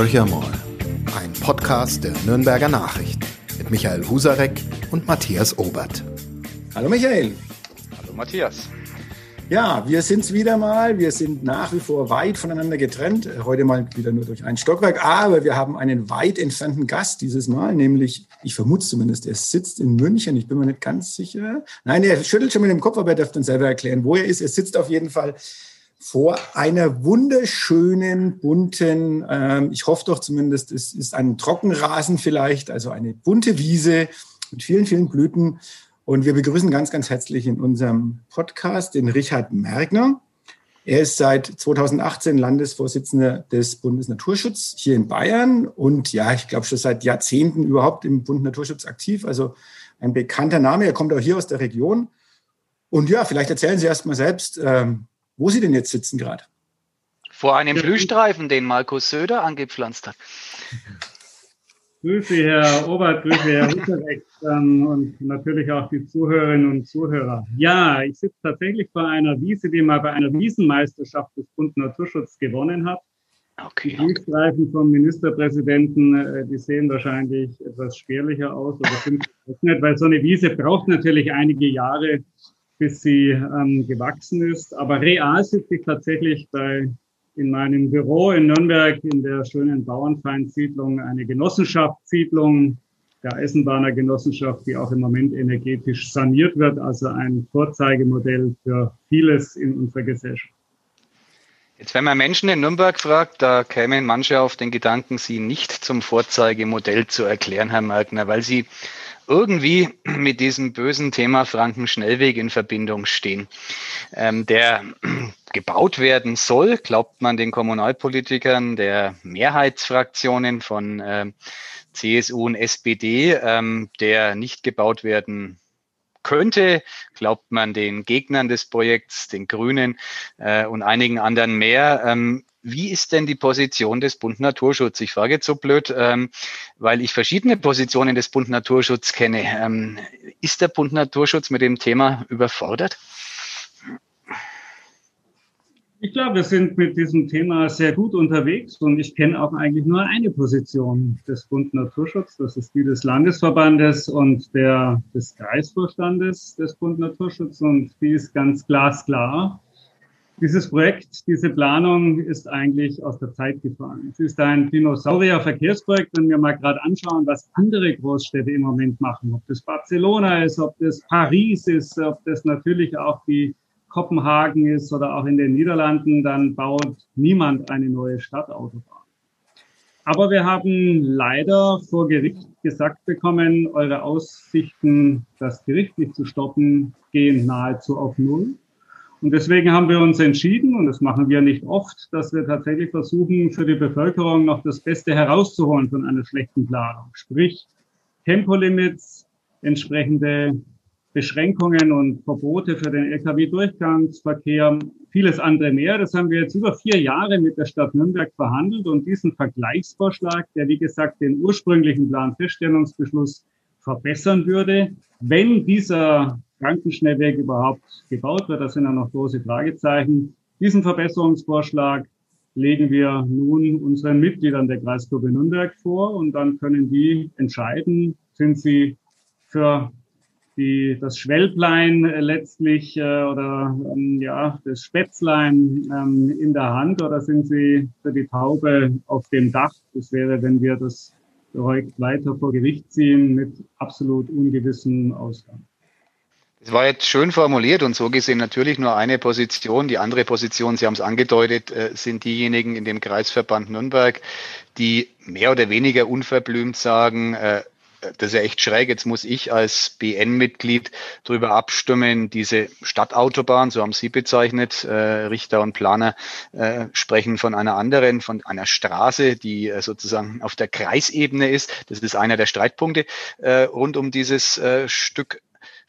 Horcher mal. Ein Podcast der Nürnberger Nachrichten mit Michael Husarek und Matthias Obert. Hallo Michael. Hallo Matthias. Ja, wir sind's wieder mal. Wir sind nach wie vor weit voneinander getrennt. Heute mal wieder nur durch ein Stockwerk. Aber wir haben einen weit entfernten Gast dieses Mal, nämlich, ich vermute zumindest, er sitzt in München. Ich bin mir nicht ganz sicher. Nein, er schüttelt schon mit dem Kopf, aber er darf dann selber erklären, wo er ist. Er sitzt auf jeden Fall vor einer wunderschönen, bunten, ähm, ich hoffe doch zumindest, es ist ein Trockenrasen vielleicht, also eine bunte Wiese mit vielen, vielen Blüten. Und wir begrüßen ganz, ganz herzlich in unserem Podcast den Richard Mergner. Er ist seit 2018 Landesvorsitzender des Bundesnaturschutz hier in Bayern und ja, ich glaube schon seit Jahrzehnten überhaupt im Bund Naturschutz aktiv. Also ein bekannter Name. Er kommt auch hier aus der Region. Und ja, vielleicht erzählen Sie erst mal selbst, ähm, wo Sie denn jetzt sitzen gerade. Vor einem Blühstreifen, den Markus Söder angepflanzt hat. Grüße, Herr Obert, Grüße, Herr Hutterrecht ähm, und natürlich auch die Zuhörerinnen und Zuhörer. Ja, ich sitze tatsächlich vor einer Wiese, die mal bei einer Wiesenmeisterschaft des Bund Naturschutz gewonnen hat. Okay. Die Streifen vom Ministerpräsidenten, äh, die sehen wahrscheinlich etwas spärlicher aus, oder sind nicht, weil so eine Wiese braucht natürlich einige Jahre, bis sie ähm, gewachsen ist. Aber real sitze ich tatsächlich bei in meinem Büro in Nürnberg in der schönen Bauernfeindsiedlung eine Genossenschaftssiedlung der Eisenbahner Genossenschaft, die auch im Moment energetisch saniert wird, also ein Vorzeigemodell für vieles in unserer Gesellschaft. Jetzt, wenn man Menschen in Nürnberg fragt, da kämen manche auf den Gedanken, sie nicht zum Vorzeigemodell zu erklären, Herr Merkner, weil sie irgendwie mit diesem bösen Thema Frankenschnellweg in Verbindung stehen, ähm, der gebaut werden soll, glaubt man den Kommunalpolitikern der Mehrheitsfraktionen von äh, CSU und SPD, ähm, der nicht gebaut werden könnte, glaubt man den Gegnern des Projekts, den Grünen äh, und einigen anderen mehr. Ähm, wie ist denn die Position des Bund Naturschutz? Ich frage jetzt so blöd, ähm, weil ich verschiedene Positionen des Bund Naturschutz kenne. Ähm, ist der Bund Naturschutz mit dem Thema überfordert? Ich glaube, wir sind mit diesem Thema sehr gut unterwegs und ich kenne auch eigentlich nur eine Position des Bund Naturschutz. Das ist die des Landesverbandes und der, des Kreisvorstandes des Bund Naturschutz und die ist ganz glasklar. Dieses Projekt, diese Planung ist eigentlich aus der Zeit gefallen. Es ist ein Dinosaurier-Verkehrsprojekt, wenn wir mal gerade anschauen, was andere Großstädte im Moment machen. Ob das Barcelona ist, ob das Paris ist, ob das natürlich auch die Kopenhagen ist oder auch in den Niederlanden, dann baut niemand eine neue Stadtautobahn. Aber wir haben leider vor Gericht gesagt bekommen, eure Aussichten, das gerichtlich zu stoppen, gehen nahezu auf Null. Und deswegen haben wir uns entschieden, und das machen wir nicht oft, dass wir tatsächlich versuchen, für die Bevölkerung noch das Beste herauszuholen von einer schlechten Planung. Sprich, Tempolimits, entsprechende Beschränkungen und Verbote für den Lkw-Durchgangsverkehr, vieles andere mehr. Das haben wir jetzt über vier Jahre mit der Stadt Nürnberg verhandelt und diesen Vergleichsvorschlag, der wie gesagt den ursprünglichen Planfeststellungsbeschluss verbessern würde, wenn dieser Krankenschnellweg überhaupt gebaut wird. Das sind ja noch große Fragezeichen. Diesen Verbesserungsvorschlag legen wir nun unseren Mitgliedern der Kreisgruppe Nürnberg vor und dann können die entscheiden, sind sie für die, das Schwellplein letztlich äh, oder ähm, ja, das Spätzlein ähm, in der Hand oder sind sie für die Taube auf dem Dach? Das wäre, wenn wir das Projekt weiter vor Gericht ziehen mit absolut ungewissem Ausgang. Es war jetzt schön formuliert und so gesehen natürlich nur eine Position. Die andere Position, Sie haben es angedeutet, äh, sind diejenigen in dem Kreisverband Nürnberg, die mehr oder weniger unverblümt sagen, äh, das ist ja echt schräg. Jetzt muss ich als BN-Mitglied darüber abstimmen, diese Stadtautobahn, so haben Sie bezeichnet, äh, Richter und Planer sprechen von einer anderen, von einer Straße, die sozusagen auf der Kreisebene ist. Das ist einer der Streitpunkte rund um dieses Stück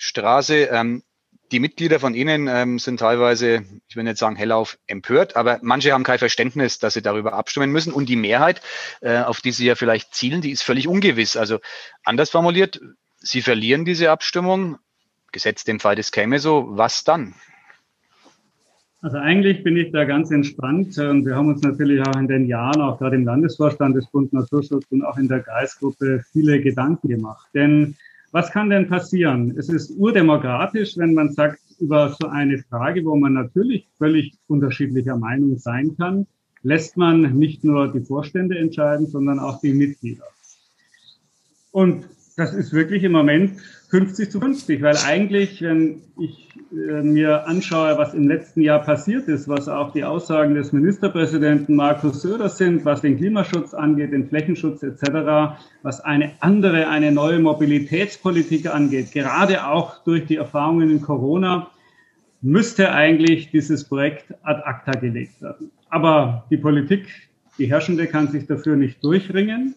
Straße. Ähm, die Mitglieder von Ihnen ähm, sind teilweise, ich will nicht sagen hellauf empört, aber manche haben kein Verständnis, dass sie darüber abstimmen müssen. Und die Mehrheit, äh, auf die Sie ja vielleicht zielen, die ist völlig ungewiss. Also anders formuliert, Sie verlieren diese Abstimmung, gesetzt dem Fall, das käme so, was dann? Also eigentlich bin ich da ganz entspannt und wir haben uns natürlich auch in den Jahren, auch gerade im Landesvorstand des Bund Naturschutz und auch in der Geistgruppe viele Gedanken gemacht. Denn was kann denn passieren? Es ist urdemokratisch, wenn man sagt, über so eine Frage, wo man natürlich völlig unterschiedlicher Meinung sein kann, lässt man nicht nur die Vorstände entscheiden, sondern auch die Mitglieder. Und das ist wirklich im Moment 50 zu 50, weil eigentlich, wenn ich äh, mir anschaue, was im letzten Jahr passiert ist, was auch die Aussagen des Ministerpräsidenten Markus Söder sind, was den Klimaschutz angeht, den Flächenschutz etc., was eine andere, eine neue Mobilitätspolitik angeht, gerade auch durch die Erfahrungen in Corona, müsste eigentlich dieses Projekt ad acta gelegt werden. Aber die Politik, die Herrschende, kann sich dafür nicht durchringen.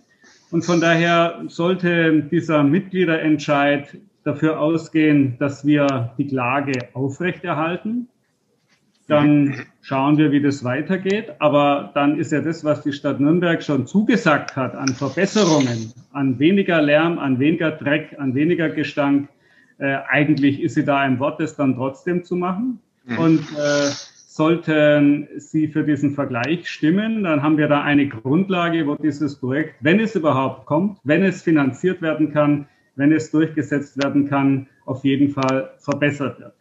Und von daher sollte dieser Mitgliederentscheid dafür ausgehen, dass wir die Klage aufrechterhalten. Dann schauen wir, wie das weitergeht. Aber dann ist ja das, was die Stadt Nürnberg schon zugesagt hat an Verbesserungen, an weniger Lärm, an weniger Dreck, an weniger Gestank, äh, eigentlich ist sie da im Wort, das dann trotzdem zu machen. Mhm. Und äh, Sollten Sie für diesen Vergleich stimmen, dann haben wir da eine Grundlage, wo dieses Projekt, wenn es überhaupt kommt, wenn es finanziert werden kann, wenn es durchgesetzt werden kann, auf jeden Fall verbessert wird.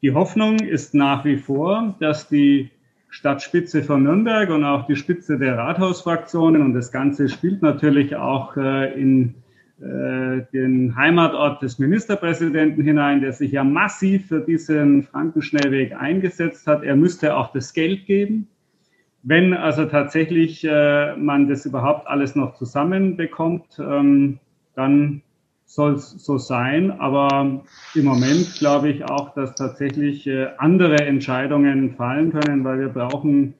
Die Hoffnung ist nach wie vor, dass die Stadtspitze von Nürnberg und auch die Spitze der Rathausfraktionen und das Ganze spielt natürlich auch äh, in den Heimatort des Ministerpräsidenten hinein, der sich ja massiv für diesen Frankenschnellweg eingesetzt hat. Er müsste auch das Geld geben. Wenn also tatsächlich äh, man das überhaupt alles noch zusammenbekommt, ähm, dann soll es so sein. Aber im Moment glaube ich auch, dass tatsächlich äh, andere Entscheidungen fallen können, weil wir brauchen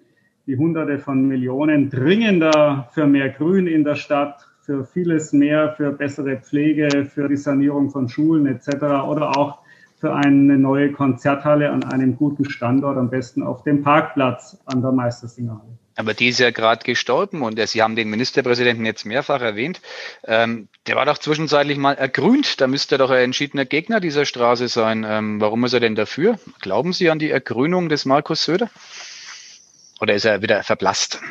die Hunderte von Millionen dringender für mehr Grün in der Stadt, für vieles mehr, für bessere Pflege, für die Sanierung von Schulen etc. oder auch für eine neue Konzerthalle an einem guten Standort, am besten auf dem Parkplatz an der Meistersingerhalle. Aber die ist ja gerade gestorben und Sie haben den Ministerpräsidenten jetzt mehrfach erwähnt. Ähm, der war doch zwischenzeitlich mal ergrünt. Da müsste er doch ein entschiedener Gegner dieser Straße sein. Ähm, warum ist er denn dafür? Glauben Sie an die Ergrünung des Markus Söder? Oder ist er wieder verblasst?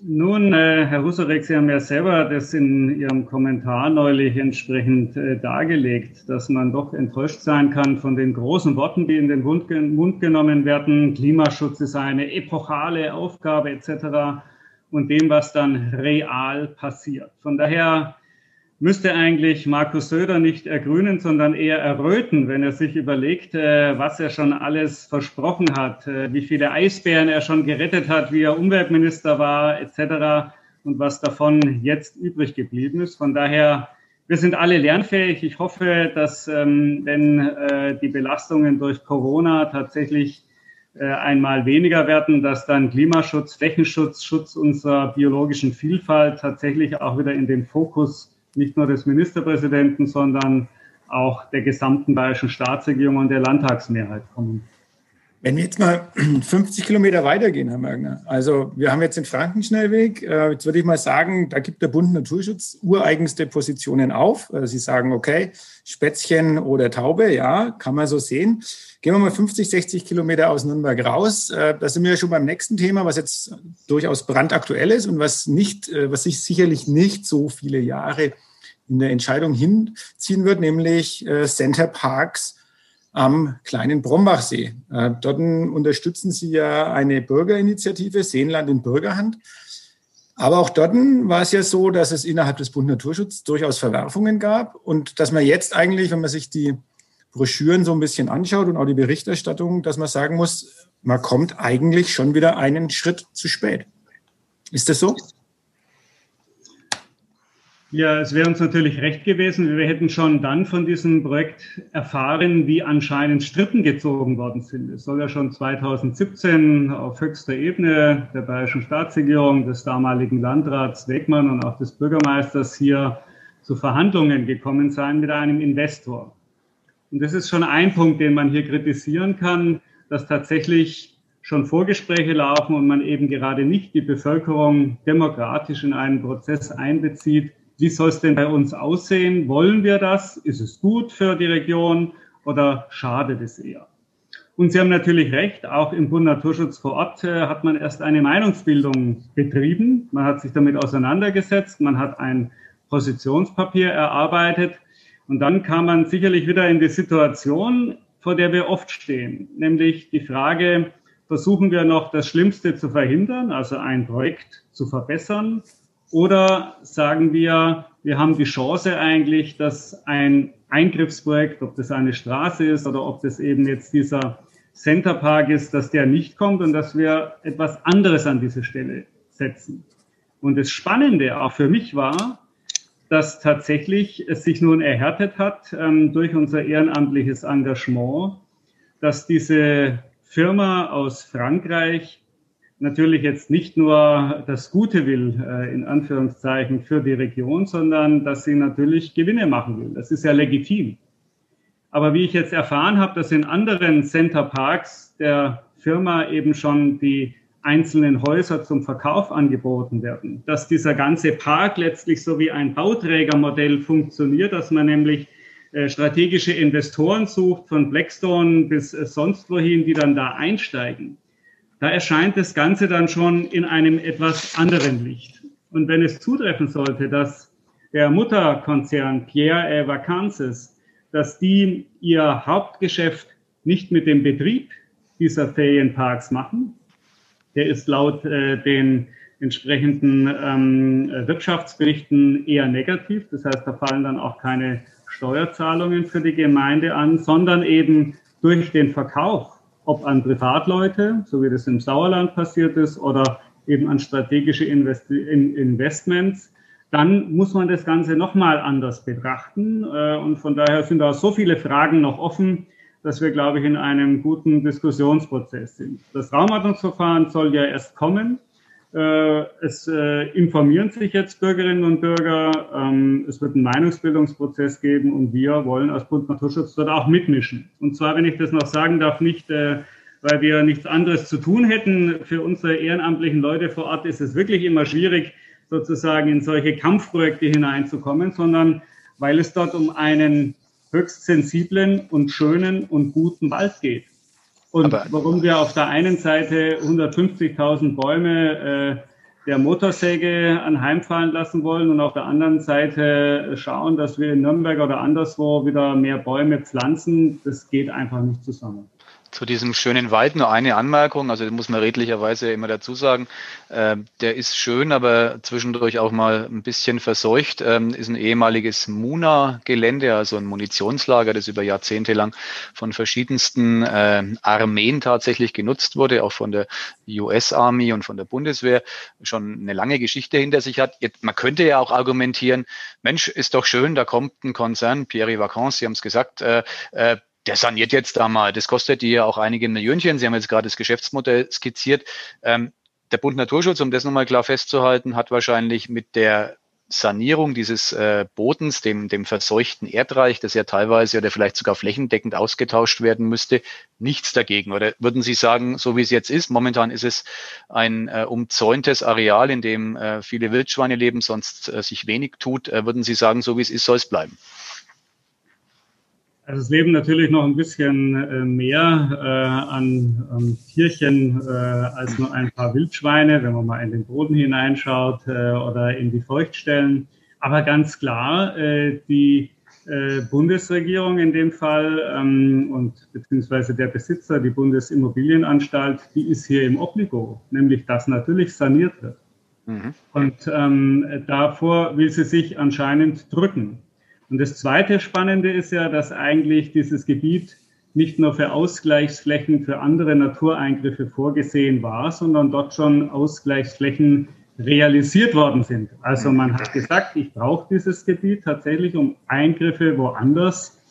Nun, äh, Herr Husarek, Sie haben ja selber das in Ihrem Kommentar neulich entsprechend äh, dargelegt, dass man doch enttäuscht sein kann von den großen Worten, die in den Mund, Mund genommen werden. Klimaschutz ist eine epochale Aufgabe etc. und dem, was dann real passiert. Von daher müsste eigentlich Markus Söder nicht ergrünen, sondern eher erröten, wenn er sich überlegt, äh, was er schon alles versprochen hat, äh, wie viele Eisbären er schon gerettet hat, wie er Umweltminister war, etc. und was davon jetzt übrig geblieben ist. Von daher, wir sind alle lernfähig. Ich hoffe, dass ähm, wenn äh, die Belastungen durch Corona tatsächlich einmal weniger werden, dass dann Klimaschutz, Flächenschutz, Schutz unserer biologischen Vielfalt tatsächlich auch wieder in den Fokus nicht nur des Ministerpräsidenten, sondern auch der gesamten bayerischen Staatsregierung und der Landtagsmehrheit kommen. Wenn wir jetzt mal 50 Kilometer weitergehen, Herr Mergner, also wir haben jetzt den Frankenschnellweg, äh, jetzt würde ich mal sagen, da gibt der Bund Naturschutz ureigenste Positionen auf. Äh, Sie sagen, okay, Spätzchen oder Taube, ja, kann man so sehen. Gehen wir mal 50, 60 Kilometer aus Nürnberg raus. Äh, da sind wir ja schon beim nächsten Thema, was jetzt durchaus brandaktuell ist und was nicht, was sich sicherlich nicht so viele Jahre in der Entscheidung hinziehen wird, nämlich Center Parks am kleinen Brombachsee. Äh, dort unterstützen Sie ja eine Bürgerinitiative, Seenland in Bürgerhand. Aber auch dort war es ja so, dass es innerhalb des Bund Naturschutz durchaus Verwerfungen gab und dass man jetzt eigentlich, wenn man sich die Broschüren so ein bisschen anschaut und auch die Berichterstattung, dass man sagen muss, man kommt eigentlich schon wieder einen Schritt zu spät. Ist das so? Ja, es wäre uns natürlich recht gewesen. Wir hätten schon dann von diesem Projekt erfahren, wie anscheinend Strippen gezogen worden sind. Es soll ja schon 2017 auf höchster Ebene der bayerischen Staatsregierung, des damaligen Landrats Wegmann und auch des Bürgermeisters hier zu Verhandlungen gekommen sein mit einem Investor. Und das ist schon ein Punkt, den man hier kritisieren kann, dass tatsächlich schon Vorgespräche laufen und man eben gerade nicht die Bevölkerung demokratisch in einen Prozess einbezieht, wie soll es denn bei uns aussehen? Wollen wir das? Ist es gut für die Region oder schadet es eher? Und Sie haben natürlich recht, auch im Bund Naturschutz vor Ort äh, hat man erst eine Meinungsbildung betrieben. Man hat sich damit auseinandergesetzt, man hat ein Positionspapier erarbeitet und dann kam man sicherlich wieder in die Situation, vor der wir oft stehen, nämlich die Frage, versuchen wir noch das Schlimmste zu verhindern, also ein Projekt zu verbessern, oder sagen wir, wir haben die Chance eigentlich, dass ein Eingriffsprojekt, ob das eine Straße ist oder ob das eben jetzt dieser Centerpark ist, dass der nicht kommt und dass wir etwas anderes an diese Stelle setzen. Und das Spannende auch für mich war, dass tatsächlich es sich nun erhärtet hat ähm, durch unser ehrenamtliches Engagement, dass diese Firma aus Frankreich natürlich jetzt nicht nur das Gute will, äh, in Anführungszeichen, für die Region, sondern dass sie natürlich Gewinne machen will. Das ist ja legitim. Aber wie ich jetzt erfahren habe, dass in anderen Center Parks der Firma eben schon die einzelnen Häuser zum Verkauf angeboten werden, dass dieser ganze Park letztlich so wie ein Bauträgermodell funktioniert, dass man nämlich äh, strategische Investoren sucht, von Blackstone bis äh, sonst wohin, die dann da einsteigen. Da erscheint das Ganze dann schon in einem etwas anderen Licht. Und wenn es zutreffen sollte, dass der Mutterkonzern Pierre et Vacances dass die ihr Hauptgeschäft nicht mit dem Betrieb dieser Ferienparks machen. Der ist laut äh, den entsprechenden ähm, Wirtschaftsberichten eher negativ. Das heißt, da fallen dann auch keine Steuerzahlungen für die Gemeinde an, sondern eben durch den Verkauf, ob an Privatleute, so wie das im Sauerland passiert ist, oder eben an strategische Invest Investments, dann muss man das Ganze nochmal anders betrachten. Äh, und von daher sind da so viele Fragen noch offen, dass wir, glaube ich, in einem guten Diskussionsprozess sind. Das Raumordnungsverfahren soll ja erst kommen. Äh, es äh, informieren sich jetzt Bürgerinnen und Bürger. Ähm, es wird einen Meinungsbildungsprozess geben und wir wollen als Bund Naturschutz dort auch mitmischen. Und zwar, wenn ich das noch sagen darf, nicht, weil wir nichts anderes zu tun hätten. Für unsere ehrenamtlichen Leute vor Ort ist es wirklich immer schwierig, sozusagen in solche Kampfprojekte hineinzukommen, sondern weil es dort um einen höchst sensiblen und schönen und guten Wald geht. Und Aber warum wir auf der einen Seite 150.000 Bäume äh, der Motorsäge anheimfallen lassen wollen und auf der anderen Seite schauen, dass wir in Nürnberg oder anderswo wieder mehr Bäume pflanzen, das geht einfach nicht zusammen. Zu diesem schönen Wald nur eine Anmerkung, also muss man redlicherweise immer dazu sagen. Äh, der ist schön, aber zwischendurch auch mal ein bisschen verseucht. Ähm, ist ein ehemaliges Muna-Gelände, also ein Munitionslager, das über Jahrzehnte lang von verschiedensten äh, Armeen tatsächlich genutzt wurde, auch von der US Army und von der Bundeswehr, schon eine lange Geschichte hinter sich hat. Jetzt, man könnte ja auch argumentieren, Mensch, ist doch schön, da kommt ein Konzern, Pierre Vacances, Sie haben es gesagt, äh, äh, der saniert jetzt da mal. Das kostet die ja auch einige Millionchen. Sie haben jetzt gerade das Geschäftsmodell skizziert. Ähm, der Bund Naturschutz, um das nochmal klar festzuhalten, hat wahrscheinlich mit der Sanierung dieses äh, Bodens, dem, dem verseuchten Erdreich, das ja teilweise oder vielleicht sogar flächendeckend ausgetauscht werden müsste, nichts dagegen. Oder würden Sie sagen, so wie es jetzt ist, momentan ist es ein äh, umzäuntes Areal, in dem äh, viele Wildschweine leben, sonst äh, sich wenig tut, äh, würden Sie sagen, so wie es ist, soll es bleiben? Also es leben natürlich noch ein bisschen äh, mehr äh, an, an Tierchen äh, als nur ein paar Wildschweine, wenn man mal in den Boden hineinschaut äh, oder in die Feuchtstellen. Aber ganz klar, äh, die äh, Bundesregierung in dem Fall ähm, und beziehungsweise der Besitzer, die Bundesimmobilienanstalt, die ist hier im Obligo, nämlich dass natürlich saniert wird. Mhm. Und ähm, davor will sie sich anscheinend drücken. Und das zweite Spannende ist ja, dass eigentlich dieses Gebiet nicht nur für Ausgleichsflächen für andere Natureingriffe vorgesehen war, sondern dort schon Ausgleichsflächen realisiert worden sind. Also man hat gesagt, ich brauche dieses Gebiet tatsächlich, um Eingriffe woanders,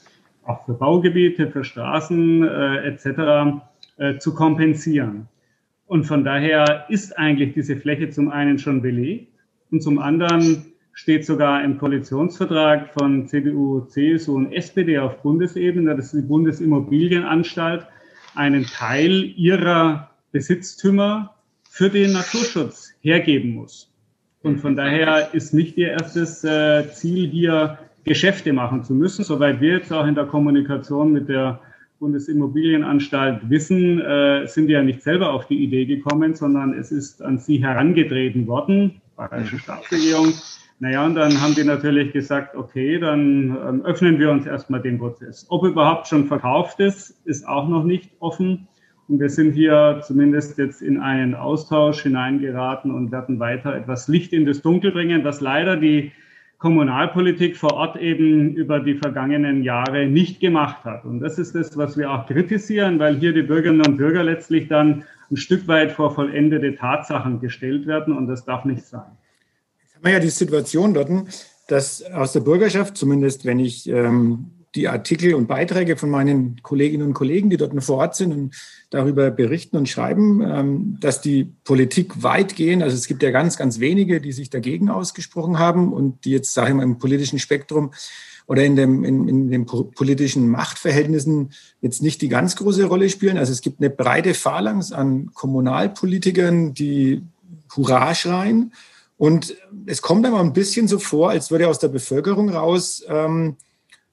auch für Baugebiete, für Straßen äh, etc. Äh, zu kompensieren. Und von daher ist eigentlich diese Fläche zum einen schon belegt und zum anderen steht sogar im Koalitionsvertrag von CDU, CSU und SPD auf Bundesebene, dass die Bundesimmobilienanstalt einen Teil ihrer Besitztümer für den Naturschutz hergeben muss. Und von daher ist nicht ihr erstes äh, Ziel hier, Geschäfte machen zu müssen, soweit wir jetzt auch in der Kommunikation mit der Bundesimmobilienanstalt wissen, äh, sind ja nicht selber auf die Idee gekommen, sondern es ist an sie herangetreten worden, Bayerische Staatsregierung. Naja, und dann haben die natürlich gesagt, okay, dann ähm, öffnen wir uns erstmal den Prozess. Ob überhaupt schon verkauft ist, ist auch noch nicht offen. Und wir sind hier zumindest jetzt in einen Austausch hineingeraten und werden weiter etwas Licht in das Dunkel bringen, was leider die Kommunalpolitik vor Ort eben über die vergangenen Jahre nicht gemacht hat. Und das ist das, was wir auch kritisieren, weil hier die Bürgerinnen und Bürger letztlich dann ein Stück weit vor vollendete Tatsachen gestellt werden und das darf nicht sein. Haben wir ja die Situation dort, dass aus der Bürgerschaft, zumindest wenn ich ähm, die Artikel und Beiträge von meinen Kolleginnen und Kollegen, die dort vor Ort sind und darüber berichten und schreiben, ähm, dass die Politik weitgehend, also es gibt ja ganz, ganz wenige, die sich dagegen ausgesprochen haben und die jetzt, sage ich mal, im politischen Spektrum oder in, dem, in, in den politischen Machtverhältnissen jetzt nicht die ganz große Rolle spielen. Also es gibt eine breite Phalanx an Kommunalpolitikern, die Hurra schreien. Und es kommt aber ein bisschen so vor, als würde aus der Bevölkerung raus, ähm,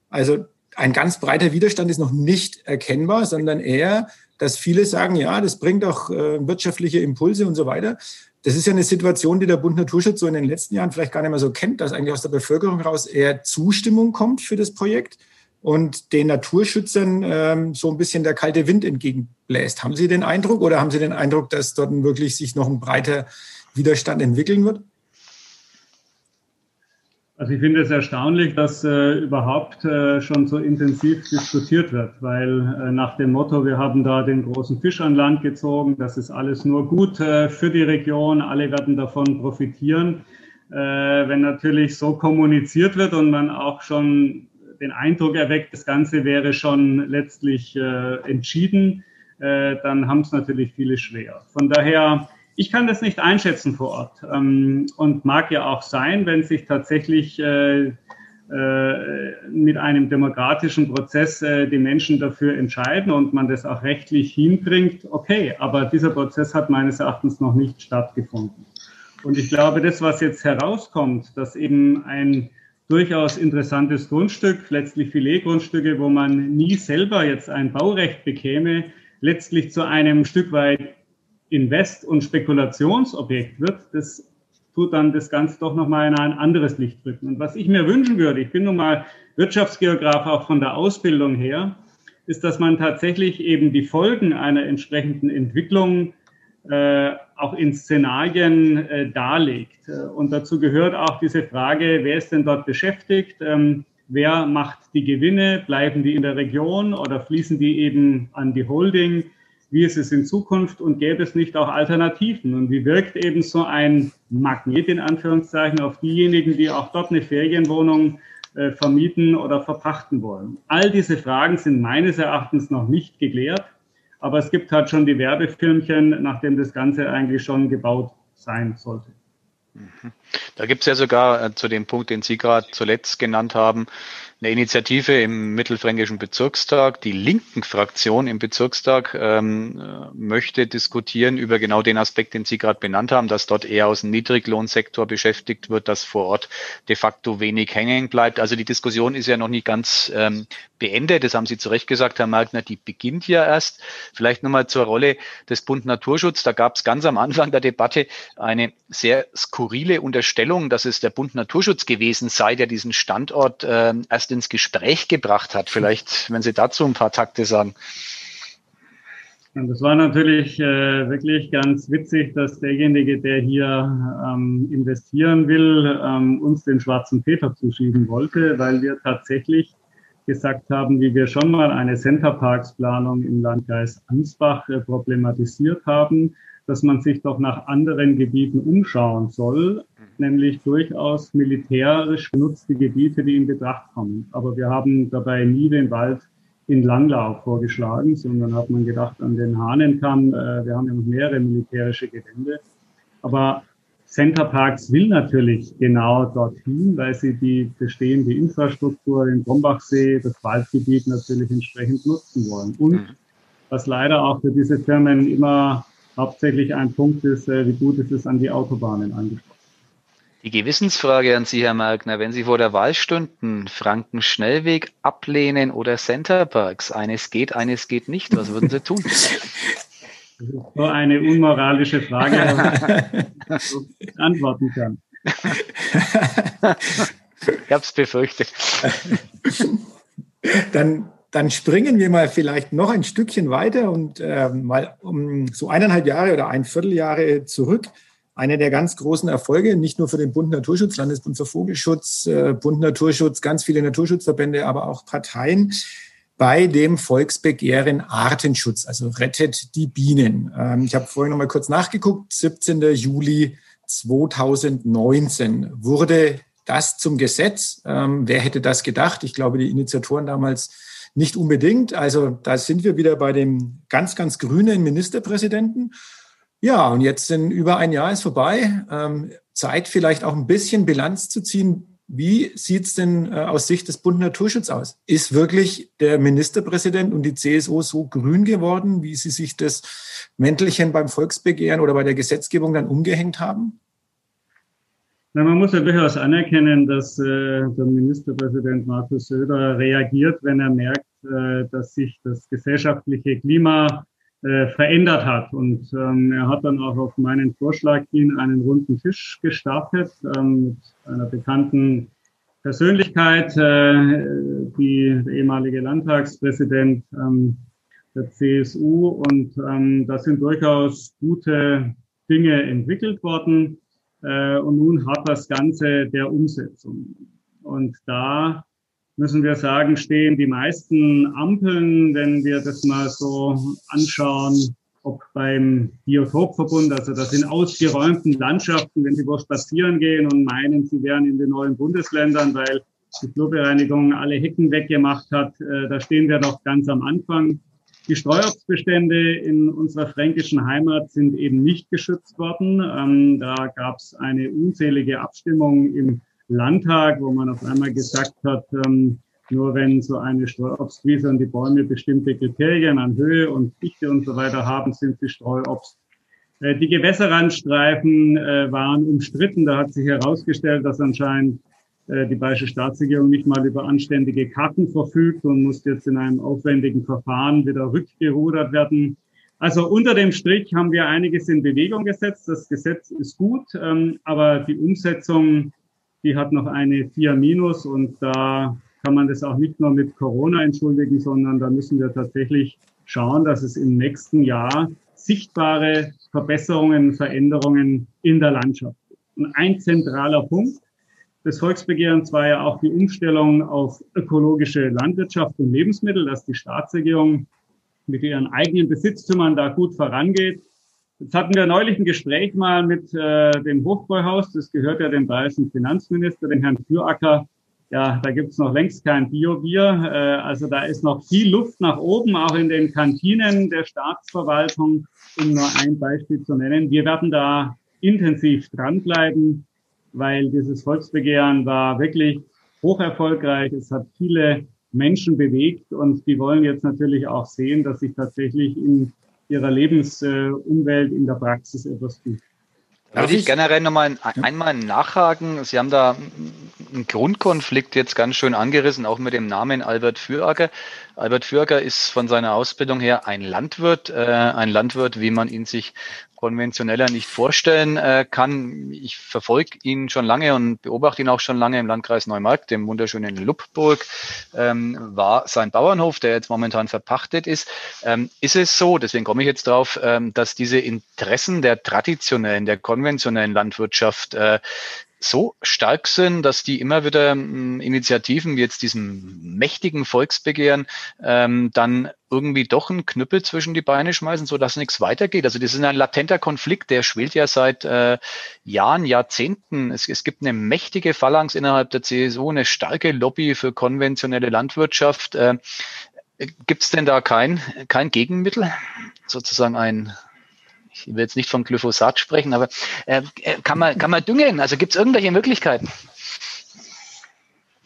also ein ganz breiter Widerstand ist noch nicht erkennbar, sondern eher, dass viele sagen, ja, das bringt auch äh, wirtschaftliche Impulse und so weiter. Das ist ja eine Situation, die der Bund Naturschutz so in den letzten Jahren vielleicht gar nicht mehr so kennt, dass eigentlich aus der Bevölkerung raus eher Zustimmung kommt für das Projekt und den Naturschützern ähm, so ein bisschen der kalte Wind entgegenbläst. Haben Sie den Eindruck oder haben Sie den Eindruck, dass dort wirklich sich noch ein breiter Widerstand entwickeln wird? Also ich finde es erstaunlich, dass äh, überhaupt äh, schon so intensiv diskutiert wird, weil äh, nach dem Motto, wir haben da den großen Fisch an Land gezogen, das ist alles nur gut äh, für die Region, alle werden davon profitieren. Äh, wenn natürlich so kommuniziert wird und man auch schon den Eindruck erweckt, das Ganze wäre schon letztlich äh, entschieden, dann haben es natürlich viele schwer. Von daher ich kann das nicht einschätzen vor Ort ähm, und mag ja auch sein, wenn sich tatsächlich äh, äh, mit einem demokratischen Prozess äh, die Menschen dafür entscheiden und man das auch rechtlich hinbringt. Okay, aber dieser Prozess hat meines Erachtens noch nicht stattgefunden. Und ich glaube, das, was jetzt herauskommt, dass eben ein durchaus interessantes Grundstück, letztlich Filetgrundstücke, wo man nie selber jetzt ein Baurecht bekäme, letztlich zu einem Stück weit Invest- und Spekulationsobjekt wird, das tut dann das Ganze doch nochmal in ein anderes Licht rücken. Und was ich mir wünschen würde, ich bin nun mal Wirtschaftsgeograf auch von der Ausbildung her, ist, dass man tatsächlich eben die Folgen einer entsprechenden Entwicklung äh, auch in Szenarien äh, darlegt. Und dazu gehört auch diese Frage, wer ist denn dort beschäftigt? Ähm, wer macht die Gewinne? Bleiben die in der Region oder fließen die eben an die Holding? Wie ist es in Zukunft und gäbe es nicht auch Alternativen? Und wie wirkt eben so ein Magnet in Anführungszeichen auf diejenigen, die auch dort eine Ferienwohnung äh, vermieten oder verpachten wollen? All diese Fragen sind meines Erachtens noch nicht geklärt, aber es gibt halt schon die Werbefilmchen, nachdem das Ganze eigentlich schon gebaut sein sollte. Mhm. Da gibt es ja sogar äh, zu dem Punkt, den Sie gerade zuletzt genannt haben, eine Initiative im Mittelfränkischen Bezirkstag. Die linken Fraktion im Bezirkstag ähm, äh, möchte diskutieren über genau den Aspekt, den Sie gerade benannt haben, dass dort eher aus dem Niedriglohnsektor beschäftigt wird, dass vor Ort de facto wenig hängen bleibt. Also die Diskussion ist ja noch nicht ganz ähm, beendet. Das haben Sie zu Recht gesagt, Herr Markner, die beginnt ja erst. Vielleicht nochmal zur Rolle des Bund Naturschutz. Da gab es ganz am Anfang der Debatte eine sehr skurrile Unterstellung, dass es der Bund Naturschutz gewesen sei, der diesen Standort äh, erst ins Gespräch gebracht hat. Vielleicht, wenn Sie dazu ein paar Takte sagen. Das war natürlich äh, wirklich ganz witzig, dass derjenige, der hier ähm, investieren will, ähm, uns den schwarzen Peter zuschieben wollte, weil wir tatsächlich gesagt haben, wie wir schon mal eine Centerparks-Planung im Landkreis Ansbach äh, problematisiert haben, dass man sich doch nach anderen Gebieten umschauen soll, nämlich durchaus militärisch genutzte Gebiete, die in Betracht kommen. Aber wir haben dabei nie den Wald in Langlauf vorgeschlagen, sondern hat man gedacht an den Hahnenkamm. Äh, wir haben ja noch mehrere militärische Gelände. Aber Center Parks will natürlich genau dorthin, weil sie die bestehende Infrastruktur, den Brombachsee, das Waldgebiet natürlich entsprechend nutzen wollen. Und mhm. was leider auch für diese Firmen immer hauptsächlich ein Punkt ist, äh, wie gut ist es an die Autobahnen angeschlossen. Die Gewissensfrage an Sie, Herr Markner, wenn Sie vor der Wahl stünden, Franken Schnellweg ablehnen oder Centerparks, eines geht, eines geht nicht, was würden Sie tun? Das ist so eine unmoralische Frage, die ich antworten kann. ich habe es befürchtet. Dann, dann springen wir mal vielleicht noch ein Stückchen weiter und äh, mal um so eineinhalb Jahre oder ein Vierteljahre zurück. Einer der ganz großen Erfolge, nicht nur für den Bund Naturschutz, Landesbund für Vogelschutz, äh, Bund Naturschutz, ganz viele Naturschutzverbände, aber auch Parteien, bei dem Volksbegehren Artenschutz, also rettet die Bienen. Ähm, ich habe vorhin noch mal kurz nachgeguckt, 17. Juli 2019 wurde das zum Gesetz. Ähm, wer hätte das gedacht? Ich glaube, die Initiatoren damals nicht unbedingt. Also da sind wir wieder bei dem ganz, ganz grünen Ministerpräsidenten. Ja, und jetzt sind über ein Jahr ist vorbei. Ähm, Zeit vielleicht auch ein bisschen Bilanz zu ziehen. Wie sieht es denn äh, aus Sicht des Bund Naturschutz aus? Ist wirklich der Ministerpräsident und die CSU so grün geworden, wie sie sich das Mäntelchen beim Volksbegehren oder bei der Gesetzgebung dann umgehängt haben? Na, man muss ja durchaus anerkennen, dass äh, der Ministerpräsident Markus Söder reagiert, wenn er merkt, äh, dass sich das gesellschaftliche Klima äh, verändert hat. Und ähm, er hat dann auch auf meinen Vorschlag hin einen runden Tisch gestartet ähm, mit einer bekannten Persönlichkeit, äh, die der ehemalige Landtagspräsident ähm, der CSU. Und ähm, da sind durchaus gute Dinge entwickelt worden. Äh, und nun hat das Ganze der Umsetzung. Und da müssen wir sagen, stehen die meisten Ampeln, wenn wir das mal so anschauen, ob beim Biotopverbund, also das in ausgeräumten Landschaften, wenn Sie wo spazieren gehen und meinen, Sie wären in den neuen Bundesländern, weil die Flurbereinigung alle Hecken weggemacht hat, äh, da stehen wir doch ganz am Anfang. Die Streuobstbestände in unserer fränkischen Heimat sind eben nicht geschützt worden. Ähm, da gab es eine unzählige Abstimmung im Landtag, wo man auf einmal gesagt hat, ähm, nur wenn so eine Streuobstwiese und die Bäume bestimmte Kriterien an Höhe und Dichte und so weiter haben, sind sie Streuobst. Äh, die Gewässerrandstreifen äh, waren umstritten. Da hat sich herausgestellt, dass anscheinend die Bayerische Staatsregierung nicht mal über anständige Karten verfügt und muss jetzt in einem aufwendigen Verfahren wieder rückgerudert werden. Also unter dem Strich haben wir einiges in Bewegung gesetzt. Das Gesetz ist gut, ähm, aber die Umsetzung die hat noch eine 4 minus und da kann man das auch nicht nur mit Corona entschuldigen, sondern da müssen wir tatsächlich schauen, dass es im nächsten Jahr sichtbare Verbesserungen, Veränderungen in der Landschaft. Und ein zentraler Punkt des Volksbegehrens war ja auch die Umstellung auf ökologische Landwirtschaft und Lebensmittel, dass die Staatsregierung mit ihren eigenen Besitztümern da gut vorangeht. Jetzt hatten wir neulich ein Gespräch mal mit äh, dem Hofbräuhaus, das gehört ja dem bayerischen Finanzminister, dem Herrn Füracker. Ja, da gibt's noch längst kein Bio-Bier. Äh, also da ist noch viel Luft nach oben, auch in den Kantinen der Staatsverwaltung, um nur ein Beispiel zu nennen. Wir werden da intensiv dranbleiben, weil dieses Volksbegehren war wirklich hoch erfolgreich. Es hat viele Menschen bewegt und die wollen jetzt natürlich auch sehen, dass sich tatsächlich in ihrer Lebensumwelt in der Praxis etwas tut. Da würde ich generell nochmal einmal nachhaken. Sie haben da einen Grundkonflikt jetzt ganz schön angerissen, auch mit dem Namen Albert Füracker. Albert Füracker ist von seiner Ausbildung her ein Landwirt, äh, ein Landwirt, wie man ihn sich konventioneller nicht vorstellen äh, kann. Ich verfolge ihn schon lange und beobachte ihn auch schon lange im Landkreis Neumarkt, dem wunderschönen Luppburg, ähm, war sein Bauernhof, der jetzt momentan verpachtet ist. Ähm, ist es so, deswegen komme ich jetzt drauf, ähm, dass diese Interessen der traditionellen, der konventionellen Landwirtschaft äh, so stark sind, dass die immer wieder ähm, Initiativen wie jetzt diesem mächtigen Volksbegehren ähm, dann irgendwie doch einen Knüppel zwischen die Beine schmeißen, so dass nichts weitergeht. Also das ist ein latenter Konflikt, der schwelt ja seit äh, Jahren, Jahrzehnten. Es, es gibt eine mächtige Phalanx innerhalb der CSU, eine starke Lobby für konventionelle Landwirtschaft. Äh, Gibt es denn da kein, kein Gegenmittel, sozusagen ein ich will jetzt nicht von Glyphosat sprechen, aber äh, äh, kann, man, kann man düngen? Also gibt es irgendwelche Möglichkeiten?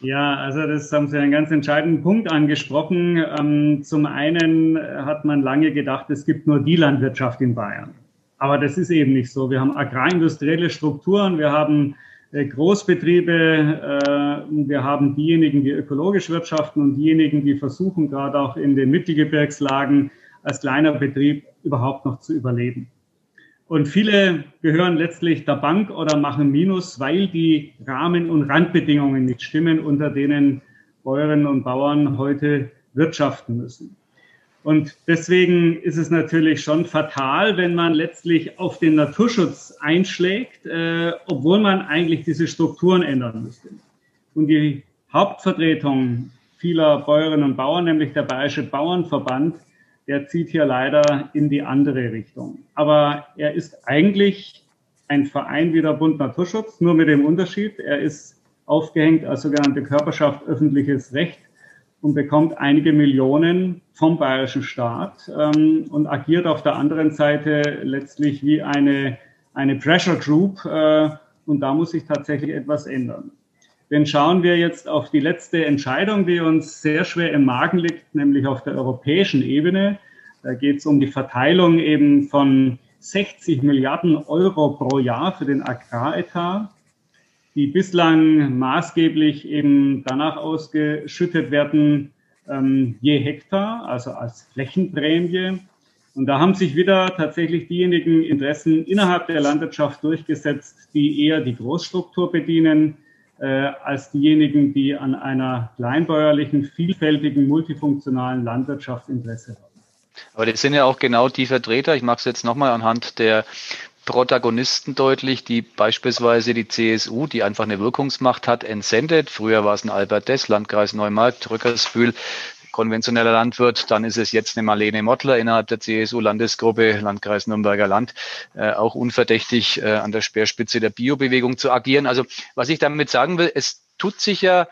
Ja, also das haben Sie einen ganz entscheidenden Punkt angesprochen. Ähm, zum einen hat man lange gedacht, es gibt nur die Landwirtschaft in Bayern. Aber das ist eben nicht so. Wir haben agrarindustrielle Strukturen, wir haben äh, Großbetriebe, äh, wir haben diejenigen, die ökologisch wirtschaften und diejenigen, die versuchen, gerade auch in den Mittelgebirgslagen als kleiner Betrieb überhaupt noch zu überleben. Und viele gehören letztlich der Bank oder machen Minus, weil die Rahmen- und Randbedingungen nicht stimmen, unter denen Bäuerinnen und Bauern heute wirtschaften müssen. Und deswegen ist es natürlich schon fatal, wenn man letztlich auf den Naturschutz einschlägt, äh, obwohl man eigentlich diese Strukturen ändern müsste. Und die Hauptvertretung vieler Bäuerinnen und Bauern, nämlich der Bayerische Bauernverband, der zieht hier leider in die andere Richtung. Aber er ist eigentlich ein Verein wie der Bund Naturschutz, nur mit dem Unterschied, er ist aufgehängt als sogenannte Körperschaft öffentliches Recht und bekommt einige Millionen vom bayerischen Staat ähm, und agiert auf der anderen Seite letztlich wie eine, eine Pressure Group. Äh, und da muss sich tatsächlich etwas ändern. Denn schauen wir jetzt auf die letzte Entscheidung, die uns sehr schwer im Magen liegt, nämlich auf der europäischen Ebene. Da geht es um die Verteilung eben von 60 Milliarden Euro pro Jahr für den Agraretat die bislang maßgeblich eben danach ausgeschüttet werden, ähm, je Hektar, also als Flächenprämie. Und da haben sich wieder tatsächlich diejenigen Interessen innerhalb der Landwirtschaft durchgesetzt, die eher die Großstruktur bedienen, als diejenigen, die an einer kleinbäuerlichen, vielfältigen, multifunktionalen Landwirtschaft Interesse haben. Aber das sind ja auch genau die Vertreter, ich mache es jetzt nochmal anhand der Protagonisten deutlich, die beispielsweise die CSU, die einfach eine Wirkungsmacht hat, entsendet. Früher war es ein Albert Dess, Landkreis Neumarkt, Rückersbühl, konventioneller Landwirt. Dann ist es jetzt eine Marlene Mottler innerhalb der CSU-Landesgruppe, Landkreis Nürnberger Land, äh, auch unverdächtig äh, an der Speerspitze der Biobewegung zu agieren. Also was ich damit sagen will, es tut sich ja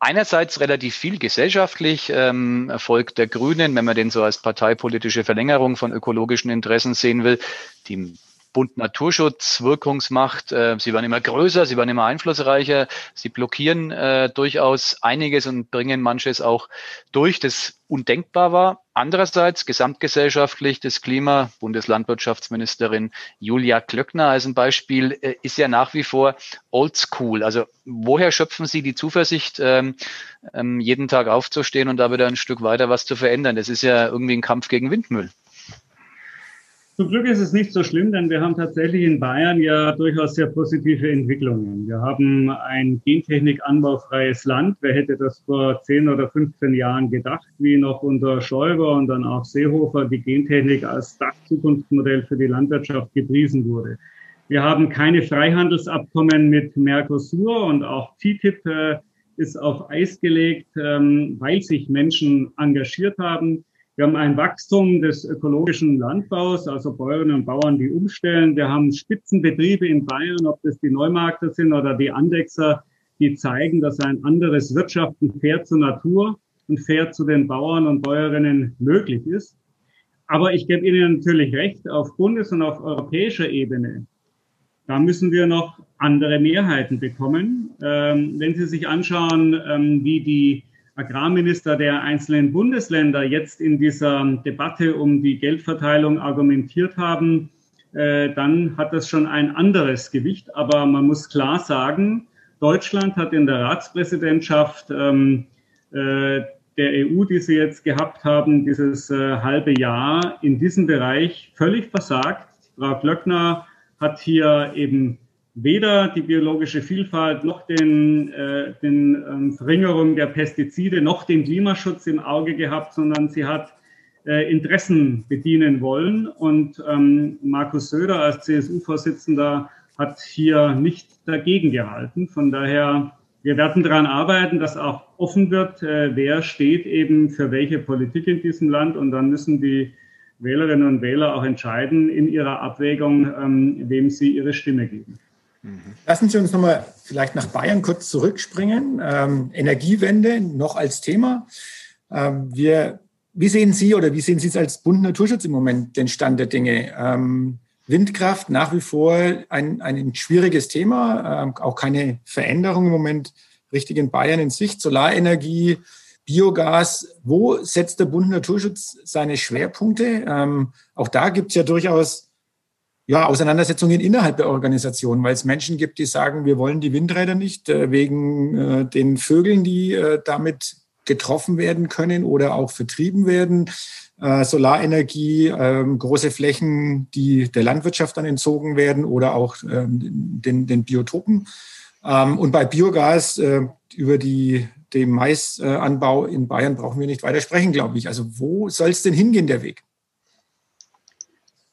einerseits relativ viel gesellschaftlich, ähm, Erfolg der Grünen, wenn man den so als parteipolitische Verlängerung von ökologischen Interessen sehen will. Die Bund Naturschutz Wirkungsmacht. Äh, sie werden immer größer, sie werden immer einflussreicher, sie blockieren äh, durchaus einiges und bringen manches auch durch, das undenkbar war. Andererseits gesamtgesellschaftlich das Klima, Bundeslandwirtschaftsministerin Julia Klöckner als ein Beispiel, äh, ist ja nach wie vor oldschool. Also woher schöpfen Sie die Zuversicht, ähm, ähm, jeden Tag aufzustehen und da wieder ein Stück weiter was zu verändern? Das ist ja irgendwie ein Kampf gegen Windmüll. Zum Glück ist es nicht so schlimm, denn wir haben tatsächlich in Bayern ja durchaus sehr positive Entwicklungen. Wir haben ein Gentechnik-anbaufreies Land. Wer hätte das vor 10 oder 15 Jahren gedacht, wie noch unter Schäuber und dann auch Seehofer die Gentechnik als Dachzukunftsmodell für die Landwirtschaft gepriesen wurde. Wir haben keine Freihandelsabkommen mit Mercosur und auch TTIP äh, ist auf Eis gelegt, ähm, weil sich Menschen engagiert haben. Wir haben ein Wachstum des ökologischen Landbaus, also Bäuerinnen und Bauern, die umstellen. Wir haben Spitzenbetriebe in Bayern, ob das die Neumarkter sind oder die Andexer, die zeigen, dass ein anderes Wirtschaften fair zur Natur und fair zu den Bauern und Bäuerinnen möglich ist. Aber ich gebe Ihnen natürlich recht, auf Bundes- und auf europäischer Ebene, da müssen wir noch andere Mehrheiten bekommen. Ähm, wenn Sie sich anschauen, ähm, wie die Agrarminister der einzelnen Bundesländer jetzt in dieser Debatte um die Geldverteilung argumentiert haben, äh, dann hat das schon ein anderes Gewicht. Aber man muss klar sagen, Deutschland hat in der Ratspräsidentschaft ähm, äh, der EU, die sie jetzt gehabt haben, dieses äh, halbe Jahr in diesem Bereich völlig versagt. Frau Glöckner hat hier eben weder die biologische Vielfalt noch den, äh, den ähm, Verringerung der Pestizide noch den Klimaschutz im Auge gehabt, sondern sie hat äh, Interessen bedienen wollen. Und ähm, Markus Söder als CSU-Vorsitzender hat hier nicht dagegen gehalten. Von daher, wir werden daran arbeiten, dass auch offen wird, äh, wer steht eben für welche Politik in diesem Land. Und dann müssen die Wählerinnen und Wähler auch entscheiden in ihrer Abwägung, ähm, wem sie ihre Stimme geben. Lassen Sie uns nochmal vielleicht nach Bayern kurz zurückspringen. Ähm, Energiewende noch als Thema. Ähm, wir, wie sehen Sie oder wie sehen Sie es als Bund Naturschutz im Moment den Stand der Dinge? Ähm, Windkraft nach wie vor ein, ein schwieriges Thema, ähm, auch keine Veränderung im Moment richtig in Bayern in Sicht. Solarenergie, Biogas, wo setzt der Bund Naturschutz seine Schwerpunkte? Ähm, auch da gibt es ja durchaus ja, Auseinandersetzungen innerhalb der Organisation, weil es Menschen gibt, die sagen, wir wollen die Windräder nicht äh, wegen äh, den Vögeln, die äh, damit getroffen werden können oder auch vertrieben werden. Äh, Solarenergie, ähm, große Flächen, die der Landwirtschaft dann entzogen werden oder auch ähm, den, den Biotopen. Ähm, und bei Biogas äh, über die, den Maisanbau in Bayern brauchen wir nicht weiter sprechen, glaube ich. Also wo soll es denn hingehen, der Weg?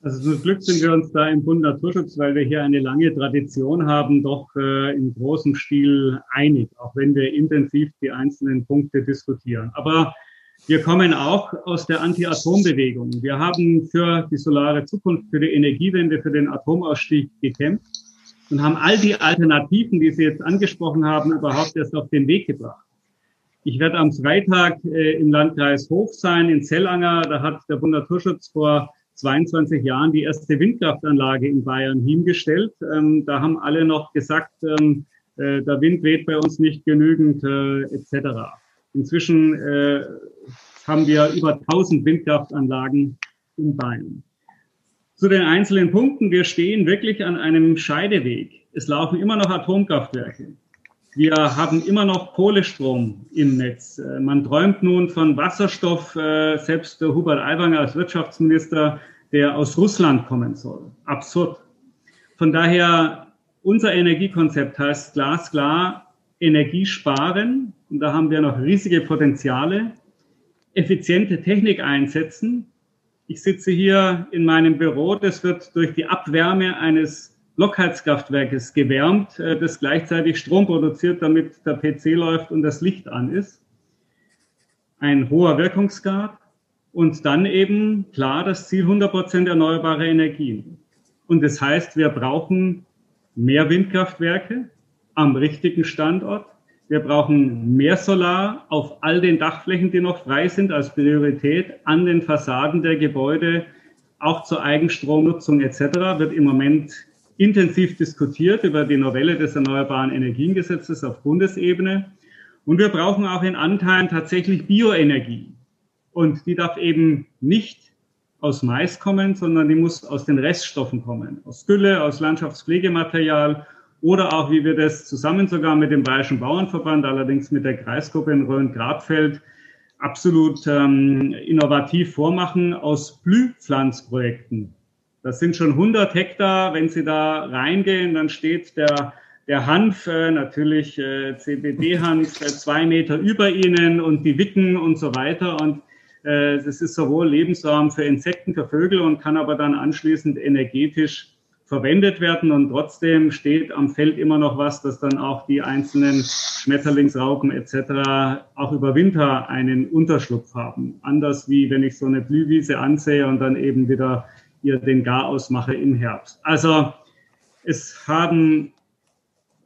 Also zum Glück sind wir uns da im Bund Naturschutz, weil wir hier eine lange Tradition haben, doch äh, im großen Stil einig, auch wenn wir intensiv die einzelnen Punkte diskutieren. Aber wir kommen auch aus der Anti-Atom-Bewegung. Wir haben für die solare Zukunft, für die Energiewende, für den Atomausstieg gekämpft und haben all die Alternativen, die Sie jetzt angesprochen haben, überhaupt erst auf den Weg gebracht. Ich werde am Freitag äh, im Landkreis Hof sein, in Zellanger. Da hat der Bund Naturschutz vor 22 Jahren die erste Windkraftanlage in Bayern hingestellt. Ähm, da haben alle noch gesagt, ähm, äh, der Wind weht bei uns nicht genügend äh, etc. Inzwischen äh, haben wir über 1000 Windkraftanlagen in Bayern. Zu den einzelnen Punkten. Wir stehen wirklich an einem Scheideweg. Es laufen immer noch Atomkraftwerke. Wir haben immer noch Kohlestrom im Netz. Äh, man träumt nun von Wasserstoff, äh, selbst Hubert Aiwanger als Wirtschaftsminister, der aus Russland kommen soll. Absurd. Von daher, unser Energiekonzept heißt glasklar Energie sparen. Und da haben wir noch riesige Potenziale. Effiziente Technik einsetzen. Ich sitze hier in meinem Büro. Das wird durch die Abwärme eines Blockheizkraftwerkes gewärmt, äh, das gleichzeitig Strom produziert, damit der PC läuft und das Licht an ist. Ein hoher Wirkungsgrad und dann eben klar das Ziel 100 Prozent erneuerbare Energien. Und das heißt, wir brauchen mehr Windkraftwerke am richtigen Standort. Wir brauchen mehr Solar auf all den Dachflächen, die noch frei sind, als Priorität an den Fassaden der Gebäude, auch zur Eigenstromnutzung etc. wird im Moment intensiv diskutiert über die Novelle des Erneuerbaren Energiengesetzes auf Bundesebene. Und wir brauchen auch in Anteilen tatsächlich Bioenergie. Und die darf eben nicht aus Mais kommen, sondern die muss aus den Reststoffen kommen. Aus Gülle, aus Landschaftspflegematerial oder auch, wie wir das zusammen sogar mit dem Bayerischen Bauernverband, allerdings mit der Kreisgruppe in Rhön-Grabfeld, absolut ähm, innovativ vormachen, aus Blühpflanzprojekten. Das sind schon 100 Hektar. Wenn Sie da reingehen, dann steht der, der Hanf, äh, natürlich äh, CBD-Hanf, äh, zwei Meter über Ihnen und die Wicken und so weiter. Und äh, das ist sowohl Lebensraum für Insekten, für Vögel und kann aber dann anschließend energetisch verwendet werden und trotzdem steht am Feld immer noch was, dass dann auch die einzelnen Schmetterlingsraupen etc. auch über Winter einen Unterschlupf haben. Anders wie wenn ich so eine Blühwiese ansehe und dann eben wieder ihr den Garaus mache im Herbst. Also es haben,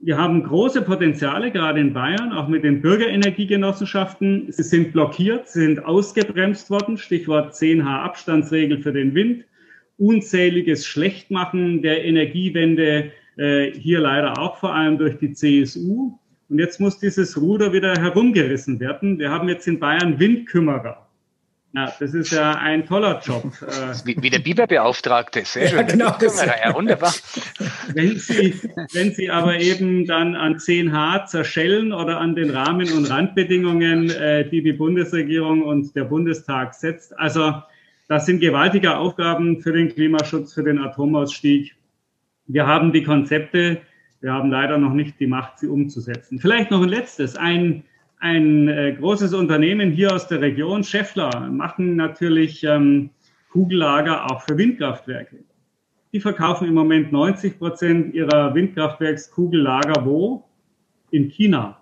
wir haben große Potenziale, gerade in Bayern, auch mit den Bürgerenergiegenossenschaften. Sie sind blockiert, sie sind ausgebremst worden, Stichwort 10H Abstandsregel für den Wind, unzähliges Schlechtmachen der Energiewende, äh, hier leider auch vor allem durch die CSU. Und jetzt muss dieses Ruder wieder herumgerissen werden. Wir haben jetzt in Bayern Windkümmerer. Ja, das ist ja ein toller Job. Wie, wie der Biberbeauftragte, sehr schön. Ja, genau, das ja, wunderbar. Wenn Sie, wenn Sie aber eben dann an 10H zerschellen oder an den Rahmen- und Randbedingungen, äh, die die Bundesregierung und der Bundestag setzt, also das sind gewaltige Aufgaben für den Klimaschutz, für den Atomausstieg. Wir haben die Konzepte, wir haben leider noch nicht die Macht, sie umzusetzen. Vielleicht noch ein letztes, ein ein äh, großes Unternehmen hier aus der Region, Scheffler, machen natürlich ähm, Kugellager auch für Windkraftwerke. Die verkaufen im Moment 90 Prozent ihrer Windkraftwerkskugellager wo? In China,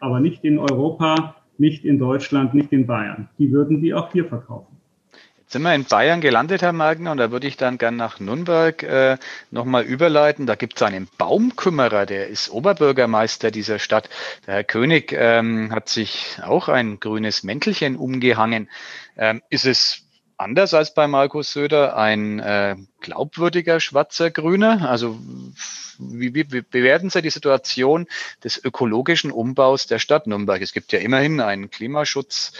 aber nicht in Europa, nicht in Deutschland, nicht in Bayern. Die würden die auch hier verkaufen sind wir in Bayern gelandet, Herr Magner, und da würde ich dann gern nach Nürnberg äh, nochmal überleiten. Da gibt es einen Baumkümmerer, der ist Oberbürgermeister dieser Stadt. Der Herr König ähm, hat sich auch ein grünes Mäntelchen umgehangen. Ähm, ist es anders als bei Markus Söder ein äh, glaubwürdiger schwarzer Grüner? Also wie, wie, wie bewerten Sie die Situation des ökologischen Umbaus der Stadt Nürnberg? Es gibt ja immerhin ein Klimaschutzpaket.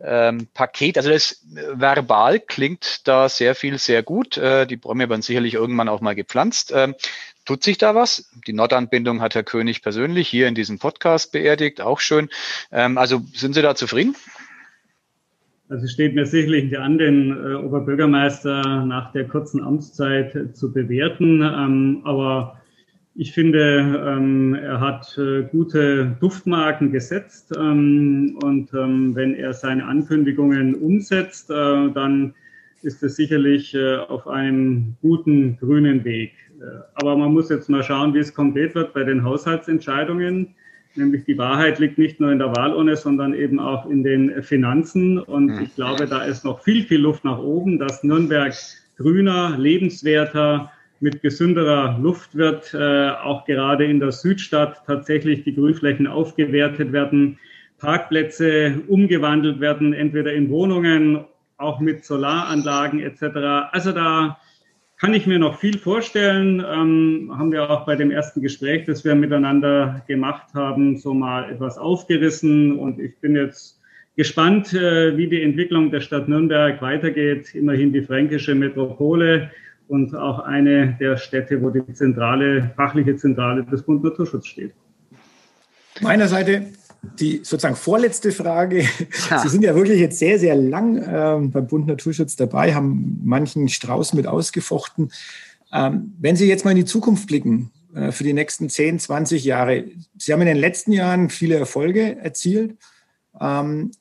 Ähm, also das verbal klingt da sehr viel, sehr gut. Äh, die Bäume werden sicherlich irgendwann auch mal gepflanzt. Ähm, tut sich da was? Die Nordanbindung hat Herr König persönlich hier in diesem Podcast beerdigt, auch schön. Ähm, also sind Sie da zufrieden? Also es steht mir sicherlich nicht an, den äh, Oberbürgermeister nach der kurzen Amtszeit äh, zu bewerten. Ähm, aber ich finde, ähm, er hat äh, gute Duftmarken gesetzt. Ähm, und ähm, wenn er seine Ankündigungen umsetzt, äh, dann ist es sicherlich äh, auf einem guten grünen Weg. Äh, aber man muss jetzt mal schauen, wie es konkret wird bei den Haushaltsentscheidungen. Nämlich die Wahrheit liegt nicht nur in der Wahlurne, sondern eben auch in den Finanzen. Und mhm. ich glaube, da ist noch viel, viel Luft nach oben, dass Nürnberg grüner, lebenswerter, mit gesünderer Luft wird, äh, auch gerade in der Südstadt tatsächlich die Grünflächen aufgewertet werden, Parkplätze umgewandelt werden, entweder in Wohnungen, auch mit Solaranlagen etc. Also da kann ich mir noch viel vorstellen. Ähm, haben wir auch bei dem ersten Gespräch, das wir miteinander gemacht haben, so mal etwas aufgerissen. Und ich bin jetzt gespannt, äh, wie die Entwicklung der Stadt Nürnberg weitergeht. Immerhin die fränkische Metropole und auch eine der Städte, wo die zentrale, fachliche Zentrale des Bund Naturschutz steht. Meiner Seite die sozusagen vorletzte Frage. Ja. Sie sind ja wirklich jetzt sehr, sehr lang äh, beim Bund Naturschutz dabei, haben manchen Strauß mit ausgefochten. Ähm, wenn Sie jetzt mal in die Zukunft blicken, äh, für die nächsten 10, 20 Jahre, Sie haben in den letzten Jahren viele Erfolge erzielt. Ähm,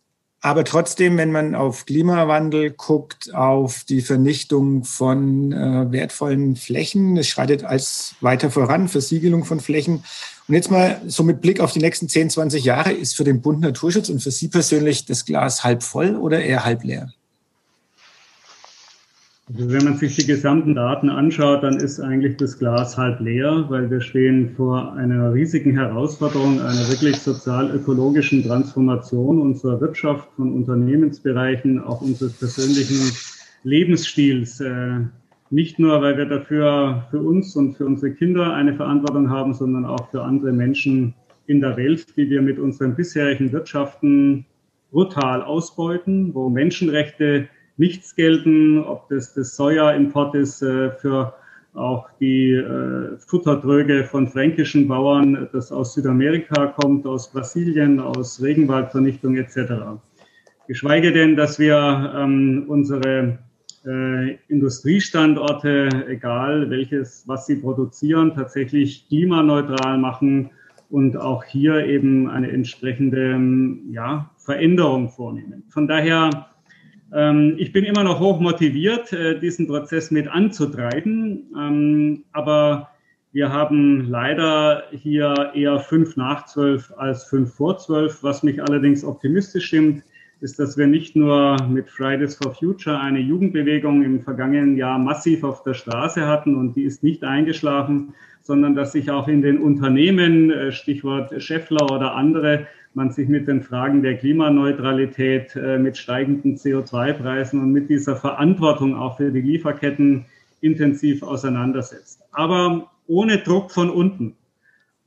aber trotzdem, wenn man auf Klimawandel guckt, auf die Vernichtung von äh, wertvollen Flächen, es schreitet als weiter voran, Versiegelung von Flächen. Und jetzt mal so mit Blick auf die nächsten 10, 20 Jahre, ist für den Bund Naturschutz und für Sie persönlich das Glas halb voll oder eher halb leer? Also wenn man sich die gesamten Daten anschaut, dann ist eigentlich das Glas halb leer, weil wir stehen vor einer riesigen Herausforderung, einer wirklich sozial-ökologischen Transformation unserer Wirtschaft, von Unternehmensbereichen, auch unseres persönlichen Lebensstils. Äh, nicht nur, weil wir dafür für uns und für unsere Kinder eine Verantwortung haben, sondern auch für andere Menschen in der Welt, die wir mit unseren bisherigen Wirtschaften brutal ausbeuten, wo Menschenrechte nichts gelten, ob das das Sojaimport ist äh, für auch die äh, Futtertröge von fränkischen Bauern, das aus Südamerika kommt, aus Brasilien, aus Regenwaldvernichtung etc. Geschweige denn, dass wir ähm, unsere äh, Industriestandorte, egal welches, was sie produzieren, tatsächlich klimaneutral machen und auch hier eben eine entsprechende ja, Veränderung vornehmen. Von daher ich bin immer noch hoch motiviert, äh, diesen Prozess mit anzutreiben. Ähm, aber wir haben leider hier eher fünf nach zwölf als fünf vor zwölf. Was mich allerdings optimistisch stimmt, ist, dass wir nicht nur mit Fridays for Future eine Jugendbewegung im vergangenen Jahr massiv auf der Straße hatten und die ist nicht eingeschlafen, sondern dass sich auch in den Unternehmen, äh, Stichwort Scheffler oder andere, man sich mit den Fragen der Klimaneutralität, äh, mit steigenden CO2-Preisen und mit dieser Verantwortung auch für die Lieferketten intensiv auseinandersetzt. Aber ohne Druck von unten,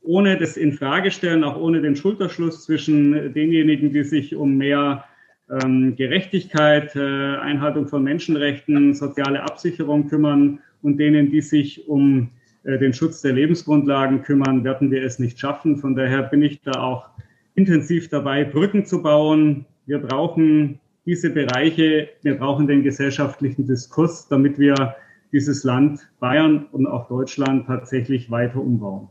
ohne das Infragestellen, auch ohne den Schulterschluss zwischen denjenigen, die sich um mehr ähm, Gerechtigkeit, äh, Einhaltung von Menschenrechten, soziale Absicherung kümmern und denen, die sich um äh, den Schutz der Lebensgrundlagen kümmern, werden wir es nicht schaffen. Von daher bin ich da auch intensiv dabei, Brücken zu bauen. Wir brauchen diese Bereiche, wir brauchen den gesellschaftlichen Diskurs, damit wir dieses Land Bayern und auch Deutschland tatsächlich weiter umbauen.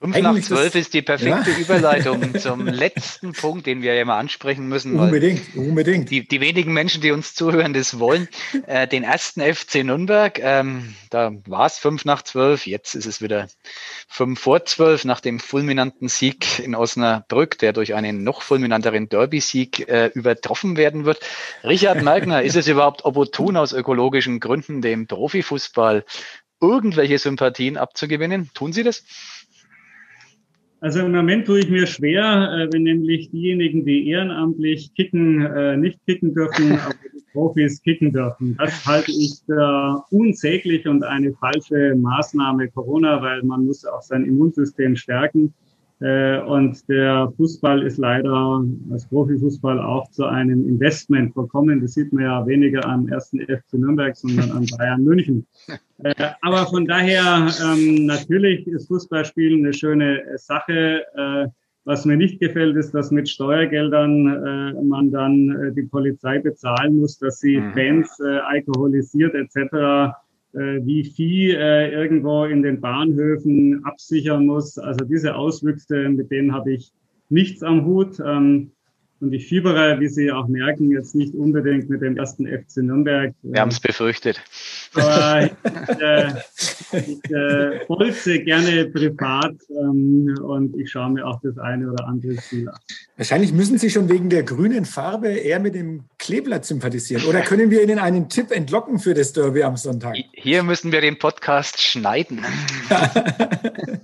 5 nach 12 ist die perfekte ja. Überleitung zum letzten Punkt, den wir ja mal ansprechen müssen. Unbedingt, unbedingt. Die, die wenigen Menschen, die uns zuhören, das wollen. Äh, den ersten FC Nürnberg, ähm, da war es 5 nach 12, jetzt ist es wieder 5 vor 12 nach dem fulminanten Sieg in Osnabrück, der durch einen noch fulminanteren Derby-Sieg äh, übertroffen werden wird. Richard Merkner, ist es überhaupt opportun aus ökologischen Gründen dem Profifußball irgendwelche Sympathien abzugewinnen? Tun Sie das? Also im Moment tue ich mir schwer, äh, wenn nämlich diejenigen, die ehrenamtlich kicken, äh, nicht kicken dürfen, aber die Profis kicken dürfen. Das halte ich für unsäglich und eine falsche Maßnahme Corona, weil man muss auch sein Immunsystem stärken. Äh, und der Fußball ist leider als Profifußball auch zu einem Investment verkommen. Das sieht man ja weniger am ersten FC Nürnberg, sondern an Bayern München. Äh, aber von daher, ähm, natürlich ist Fußballspielen eine schöne Sache. Äh, was mir nicht gefällt, ist, dass mit Steuergeldern man dann die Polizei bezahlen muss, dass sie mhm. Fans alkoholisiert etc äh, wie Vieh äh, irgendwo in den Bahnhöfen absichern muss. Also diese Auswüchse, mit denen habe ich nichts am Hut. Ähm, und ich fiebere, wie Sie auch merken, jetzt nicht unbedingt mit dem ersten FC Nürnberg. Wir haben es befürchtet. Aber ich, äh, ich äh, bolze gerne privat ähm, und ich schaue mir auch das eine oder andere Spiel an. Wahrscheinlich müssen Sie schon wegen der grünen Farbe eher mit dem Kleeblatt sympathisieren. Oder können wir Ihnen einen Tipp entlocken für das Derby am Sonntag? Hier müssen wir den Podcast schneiden.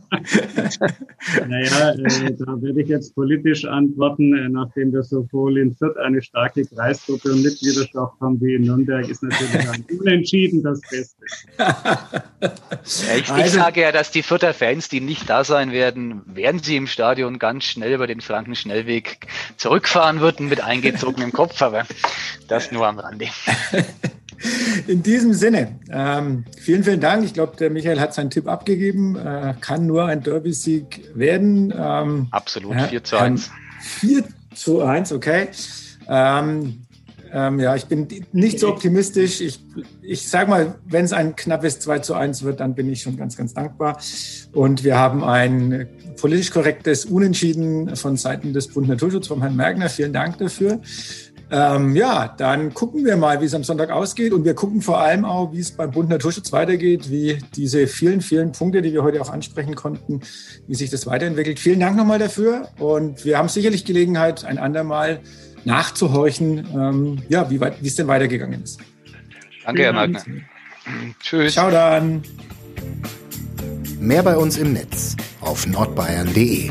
naja, äh, da werde ich jetzt politisch antworten, äh, nachdem wir sowohl in Fürth eine starke Kreisgruppe und Mitgliedschaft haben wie in Nürnberg, ist natürlich ein Unentschieden das Beste. ich, also, ich sage ja, dass die Fürther Fans, die nicht da sein werden, werden sie im Stadion ganz schnell über den Frankenschnellweg zurückfahren würden mit eingezogenem Kopf, aber das nur am Rande. In diesem Sinne, ähm, vielen, vielen Dank. Ich glaube, der Michael hat seinen Tipp abgegeben. Äh, kann nur ein Derby-Sieg werden. Ähm, Absolut, 4 zu 1. 4 zu 1, okay. Ähm, ähm, ja, ich bin nicht so optimistisch. Ich, ich sage mal, wenn es ein knappes 2 zu 1 wird, dann bin ich schon ganz, ganz dankbar. Und wir haben ein politisch korrektes Unentschieden von Seiten des Bund Naturschutz vom Herrn Mergner. Vielen Dank dafür. Ähm, ja, dann gucken wir mal, wie es am Sonntag ausgeht. Und wir gucken vor allem auch, wie es beim Bund Naturschutz weitergeht, wie diese vielen, vielen Punkte, die wir heute auch ansprechen konnten, wie sich das weiterentwickelt. Vielen Dank nochmal dafür. Und wir haben sicherlich Gelegenheit, ein andermal nachzuhorchen, ähm, ja, wie, weit, wie es denn weitergegangen ist. Danke, Herr Magner. Tschüss. Ciao dann. Mehr bei uns im Netz auf nordbayern.de.